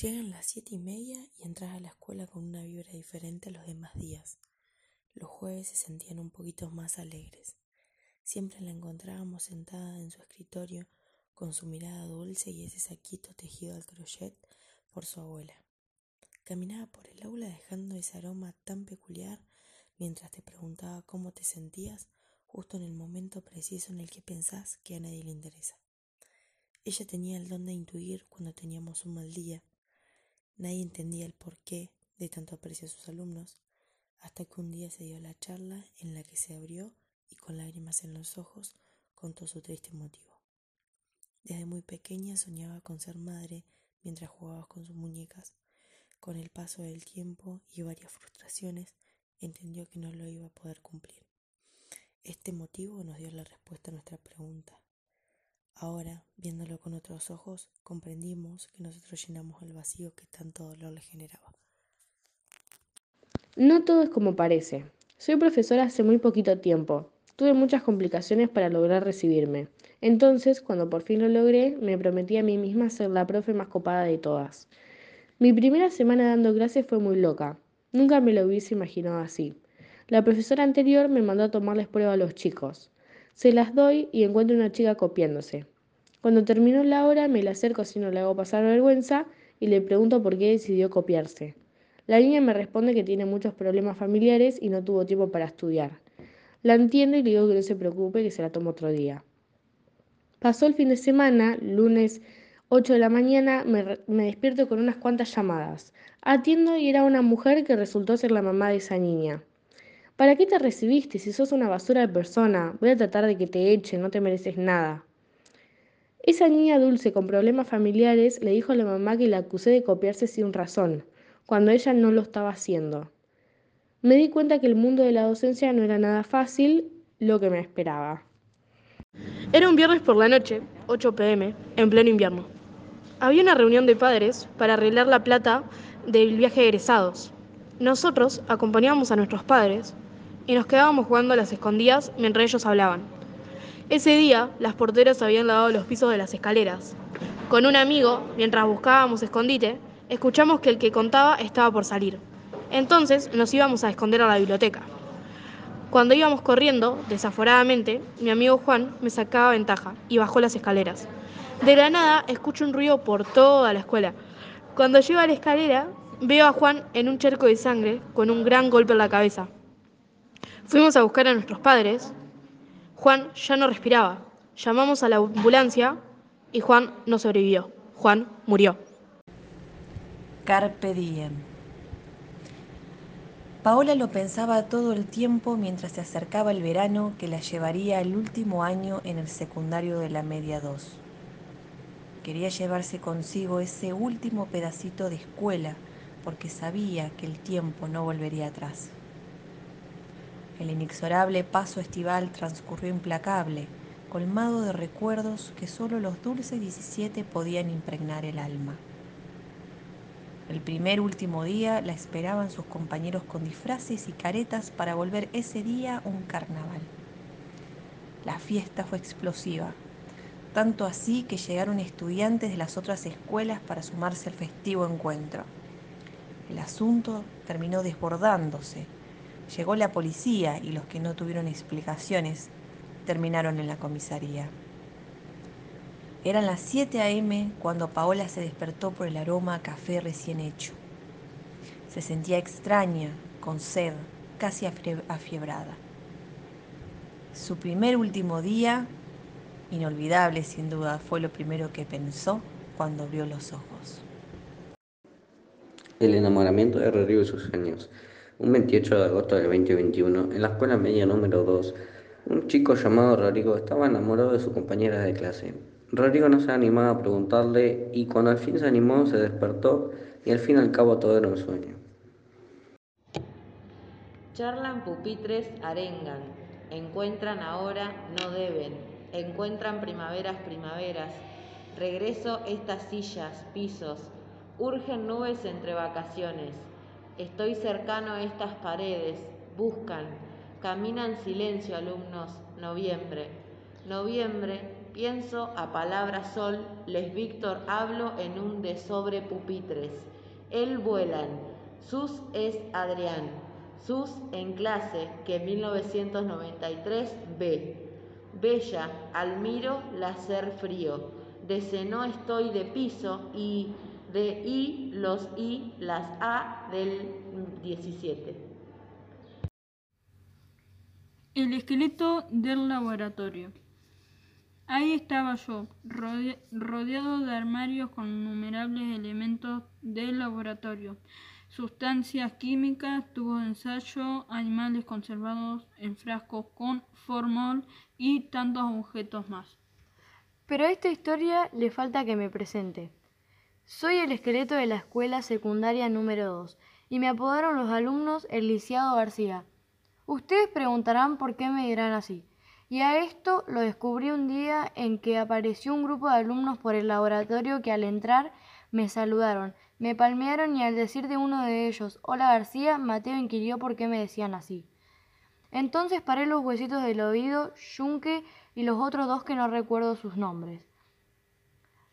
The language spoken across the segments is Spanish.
Llegan las siete y media y entras a la escuela con una vibra diferente a los demás días. Los jueves se sentían un poquito más alegres. Siempre la encontrábamos sentada en su escritorio con su mirada dulce y ese saquito tejido al crochet por su abuela. Caminaba por el aula dejando ese aroma tan peculiar mientras te preguntaba cómo te sentías justo en el momento preciso en el que pensás que a nadie le interesa. Ella tenía el don de intuir cuando teníamos un mal día Nadie entendía el porqué de tanto aprecio a sus alumnos, hasta que un día se dio la charla en la que se abrió y con lágrimas en los ojos contó su triste motivo. Desde muy pequeña soñaba con ser madre mientras jugaba con sus muñecas. Con el paso del tiempo y varias frustraciones, entendió que no lo iba a poder cumplir. Este motivo nos dio la respuesta a nuestra pregunta. Ahora, viéndolo con otros ojos, comprendimos que nosotros llenamos el vacío que tanto dolor le generaba. No todo es como parece. Soy profesora hace muy poquito tiempo. Tuve muchas complicaciones para lograr recibirme. Entonces, cuando por fin lo logré, me prometí a mí misma ser la profe más copada de todas. Mi primera semana dando clases fue muy loca. Nunca me lo hubiese imaginado así. La profesora anterior me mandó a tomarles prueba a los chicos. Se las doy y encuentro una chica copiándose. Cuando terminó la hora me la acerco si no le hago pasar vergüenza y le pregunto por qué decidió copiarse. La niña me responde que tiene muchos problemas familiares y no tuvo tiempo para estudiar. La entiendo y le digo que no se preocupe, que se la tomo otro día. Pasó el fin de semana, lunes 8 de la mañana, me, me, despierto con unas cuantas llamadas. Atiendo y era una mujer que resultó ser la mamá de esa niña. ¿Para qué te recibiste si sos una basura de persona? Voy a tratar de que te echen, no te mereces nada. Esa niña dulce con problemas familiares le dijo a la mamá que la acusé de copiarse sin razón, cuando ella no lo estaba haciendo. Me di cuenta que el mundo de la docencia no era nada fácil, lo que me esperaba. Era un viernes por la noche, 8 pm, en pleno invierno. Había una reunión de padres para arreglar la plata del viaje de egresados. Nosotros acompañábamos a nuestros padres y nos quedábamos jugando a las escondidas mientras ellos hablaban. Ese día, las porteras habían lavado los pisos de las escaleras. Con un amigo, mientras buscábamos escondite, escuchamos que el que contaba estaba por salir. Entonces nos íbamos a esconder a la biblioteca. Cuando íbamos corriendo, desaforadamente, mi amigo Juan me sacaba ventaja y bajó las escaleras. De la nada escucho un ruido por toda la escuela. Cuando llego a la escalera, veo a Juan en un charco de sangre con un gran golpe en la cabeza. Fuimos a buscar a nuestros padres Juan ya no respiraba. Llamamos a la ambulancia y Juan no sobrevivió. Juan murió. Carpe diem. Paola lo pensaba todo el tiempo mientras se acercaba el verano que la llevaría el último año en el secundario de la Media 2. Quería llevarse consigo ese último pedacito de escuela porque sabía que el tiempo no volvería atrás. El inexorable paso estival transcurrió implacable, colmado de recuerdos que solo los dulces 17 podían impregnar el alma. El primer último día la esperaban sus compañeros con disfraces y caretas para volver ese día un carnaval. La fiesta fue explosiva, tanto así que llegaron estudiantes de las otras escuelas para sumarse al festivo encuentro. El asunto terminó desbordándose Llegó la policía y los que no tuvieron explicaciones terminaron en la comisaría. Eran las 7 a.m. cuando Paola se despertó por el aroma a café recién hecho. Se sentía extraña, con sed, casi afiebrada. Su primer último día, inolvidable sin duda, fue lo primero que pensó cuando abrió los ojos. El enamoramiento de Rodrigo y sus años. Un 28 de agosto del 2021, en la escuela media número 2, un chico llamado Rodrigo estaba enamorado de su compañera de clase. Rodrigo no se animaba a preguntarle y cuando al fin se animó se despertó y al fin y al cabo todo era un sueño. Charlan pupitres, arengan, encuentran ahora, no deben, encuentran primaveras, primaveras, regreso estas sillas, pisos, urgen nubes entre vacaciones, Estoy cercano a estas paredes, buscan, caminan silencio alumnos, noviembre, noviembre, pienso a palabra sol, les Víctor hablo en un de sobre pupitres. Él vuelan, sus es Adrián, sus en clase, que 1993 B. Bella, Almiro, la ser frío. De no estoy de piso y de I, los I, las A del 17. El esqueleto del laboratorio. Ahí estaba yo, rodeado de armarios con innumerables elementos del laboratorio, sustancias químicas, tubos de ensayo, animales conservados en frascos con formol y tantos objetos más. Pero a esta historia le falta que me presente. Soy el esqueleto de la escuela secundaria número 2 y me apodaron los alumnos el lisiado García. Ustedes preguntarán por qué me dirán así. Y a esto lo descubrí un día en que apareció un grupo de alumnos por el laboratorio que al entrar me saludaron, me palmearon y al decir de uno de ellos, hola García, Mateo inquirió por qué me decían así. Entonces paré los huesitos del oído, Yunque y los otros dos que no recuerdo sus nombres,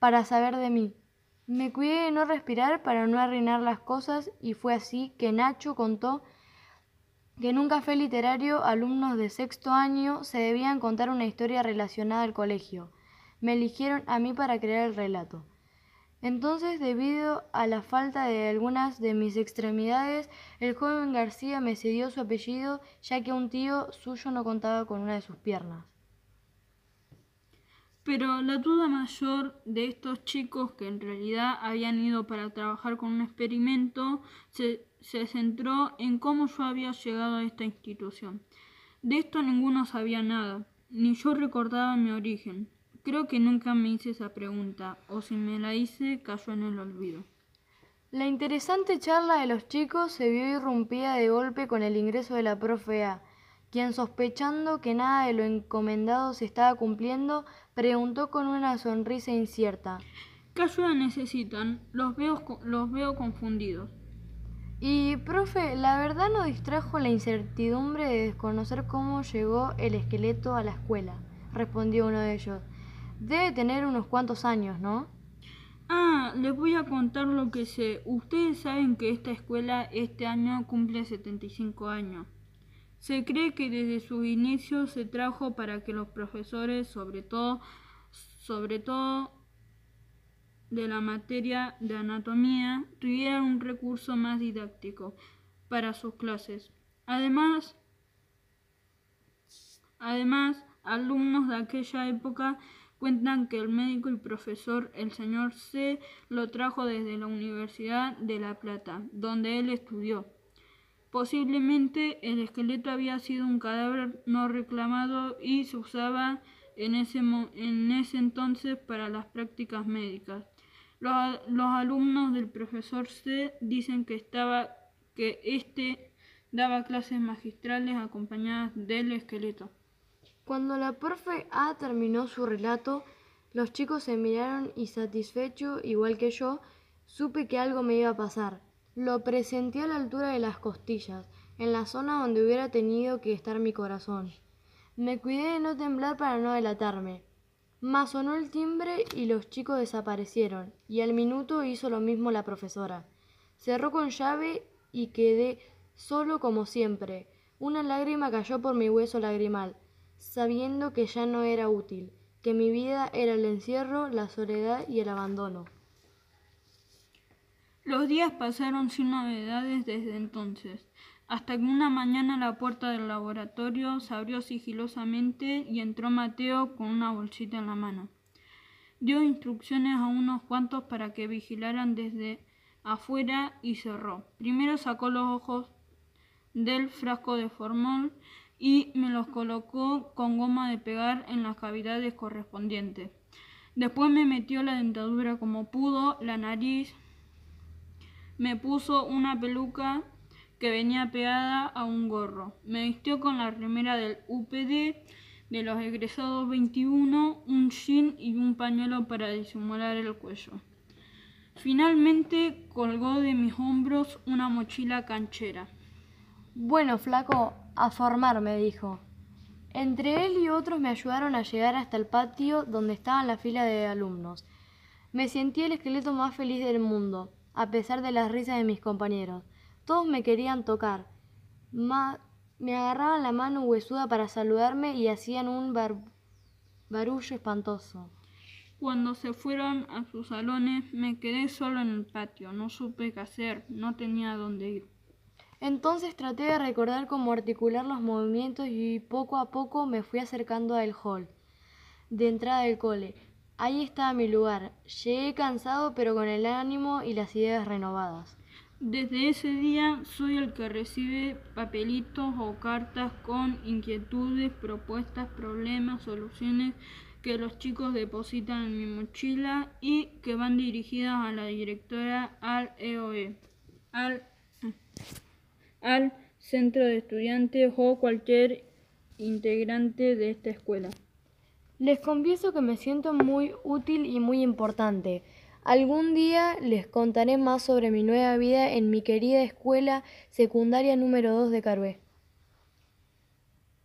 para saber de mí. Me cuidé de no respirar para no arruinar las cosas y fue así que Nacho contó que en un café literario alumnos de sexto año se debían contar una historia relacionada al colegio. Me eligieron a mí para crear el relato. Entonces, debido a la falta de algunas de mis extremidades, el joven García me cedió su apellido, ya que un tío suyo no contaba con una de sus piernas. Pero la duda mayor de estos chicos que en realidad habían ido para trabajar con un experimento se se centró en cómo yo había llegado a esta institución. De esto ninguno sabía nada, ni yo recordaba mi origen. Creo que nunca me hice esa pregunta, o si me la hice, cayó en el olvido. La interesante charla de los chicos se vio irrumpida de golpe con el ingreso de la profe A, quien sospechando que nada de lo encomendado se estaba cumpliendo, preguntó con una sonrisa incierta. ¿Qué ayuda necesitan? Los veo, los veo confundidos. Y, profe, la verdad no distrajo la incertidumbre de desconocer cómo llegó el esqueleto a la escuela, respondió uno de ellos. Debe tener unos cuantos años, ¿no? Ah, les voy a contar lo que sé. Ustedes saben que esta escuela este año cumple 75 años. Se cree que desde su inicio se trajo para que los profesores, sobre todo, sobre todo de la materia de anatomía tuvieran un recurso más didáctico para sus clases. Además, además, alumnos de aquella época cuentan que el médico y profesor, el señor C, lo trajo desde la Universidad de La Plata, donde él estudió. Posiblemente el esqueleto había sido un cadáver no reclamado y se usaba en ese, en ese entonces para las prácticas médicas. Los, alumnos del profesor C dicen que estaba que éste daba clases magistrales acompañadas del esqueleto. Cuando la profe A terminó su relato, los chicos se miraron y satisfecho, igual que yo, supe que algo me iba a pasar. Lo presenté a la altura de las costillas, en la zona donde hubiera tenido que estar mi corazón. Me cuidé de no temblar para no delatarme. Mas sonó el timbre y los chicos desaparecieron, y al minuto hizo lo mismo la profesora. Cerró con llave y quedé solo como siempre. Una lágrima cayó por mi hueso lagrimal, sabiendo que ya no era útil, que mi vida era el encierro, la soledad y el abandono. Los días pasaron sin novedades desde entonces hasta que una mañana la puerta del laboratorio se abrió sigilosamente y entró Mateo con una bolsita en la mano. Dio instrucciones a unos cuantos para que vigilaran desde afuera y cerró. Primero sacó los ojos del frasco de formol y me los colocó con goma de pegar en las cavidades correspondientes. Después me metió la dentadura como pudo, la nariz, me puso una peluca que venía pegada a un gorro. Me vistió con la remera del UPD de los egresados 21, un jean y un pañuelo para disimular el cuello. Finalmente colgó de mis hombros una mochila canchera. Bueno, flaco, a formar, me dijo. Entre él y otros me ayudaron a llegar hasta el patio donde estaban la fila de alumnos. Me sentí el esqueleto más feliz del mundo, a pesar de las risas de mis compañeros. Todos me querían tocar. me agarraban la mano huesuda para saludarme y hacían un barullo espantoso. Cuando se fueron a sus salones me quedé solo en el patio. No supe qué hacer, no tenía dónde ir. Entonces traté de recordar cómo articular los movimientos y poco a poco me fui acercando al hall de entrada del cole. Ahí estaba mi lugar. Llegué cansado pero con el ánimo y las ideas renovadas. Desde ese día soy el que recibe papelitos o cartas con inquietudes, propuestas, problemas, soluciones que los chicos depositan en mi mochila y que van dirigidas a la directora al EOE, al al centro de estudiantes o cualquier integrante de esta escuela. Les confieso que me siento muy útil y muy importante. Algún día les contaré más sobre mi nueva vida en mi querida escuela secundaria número 2 de Carué.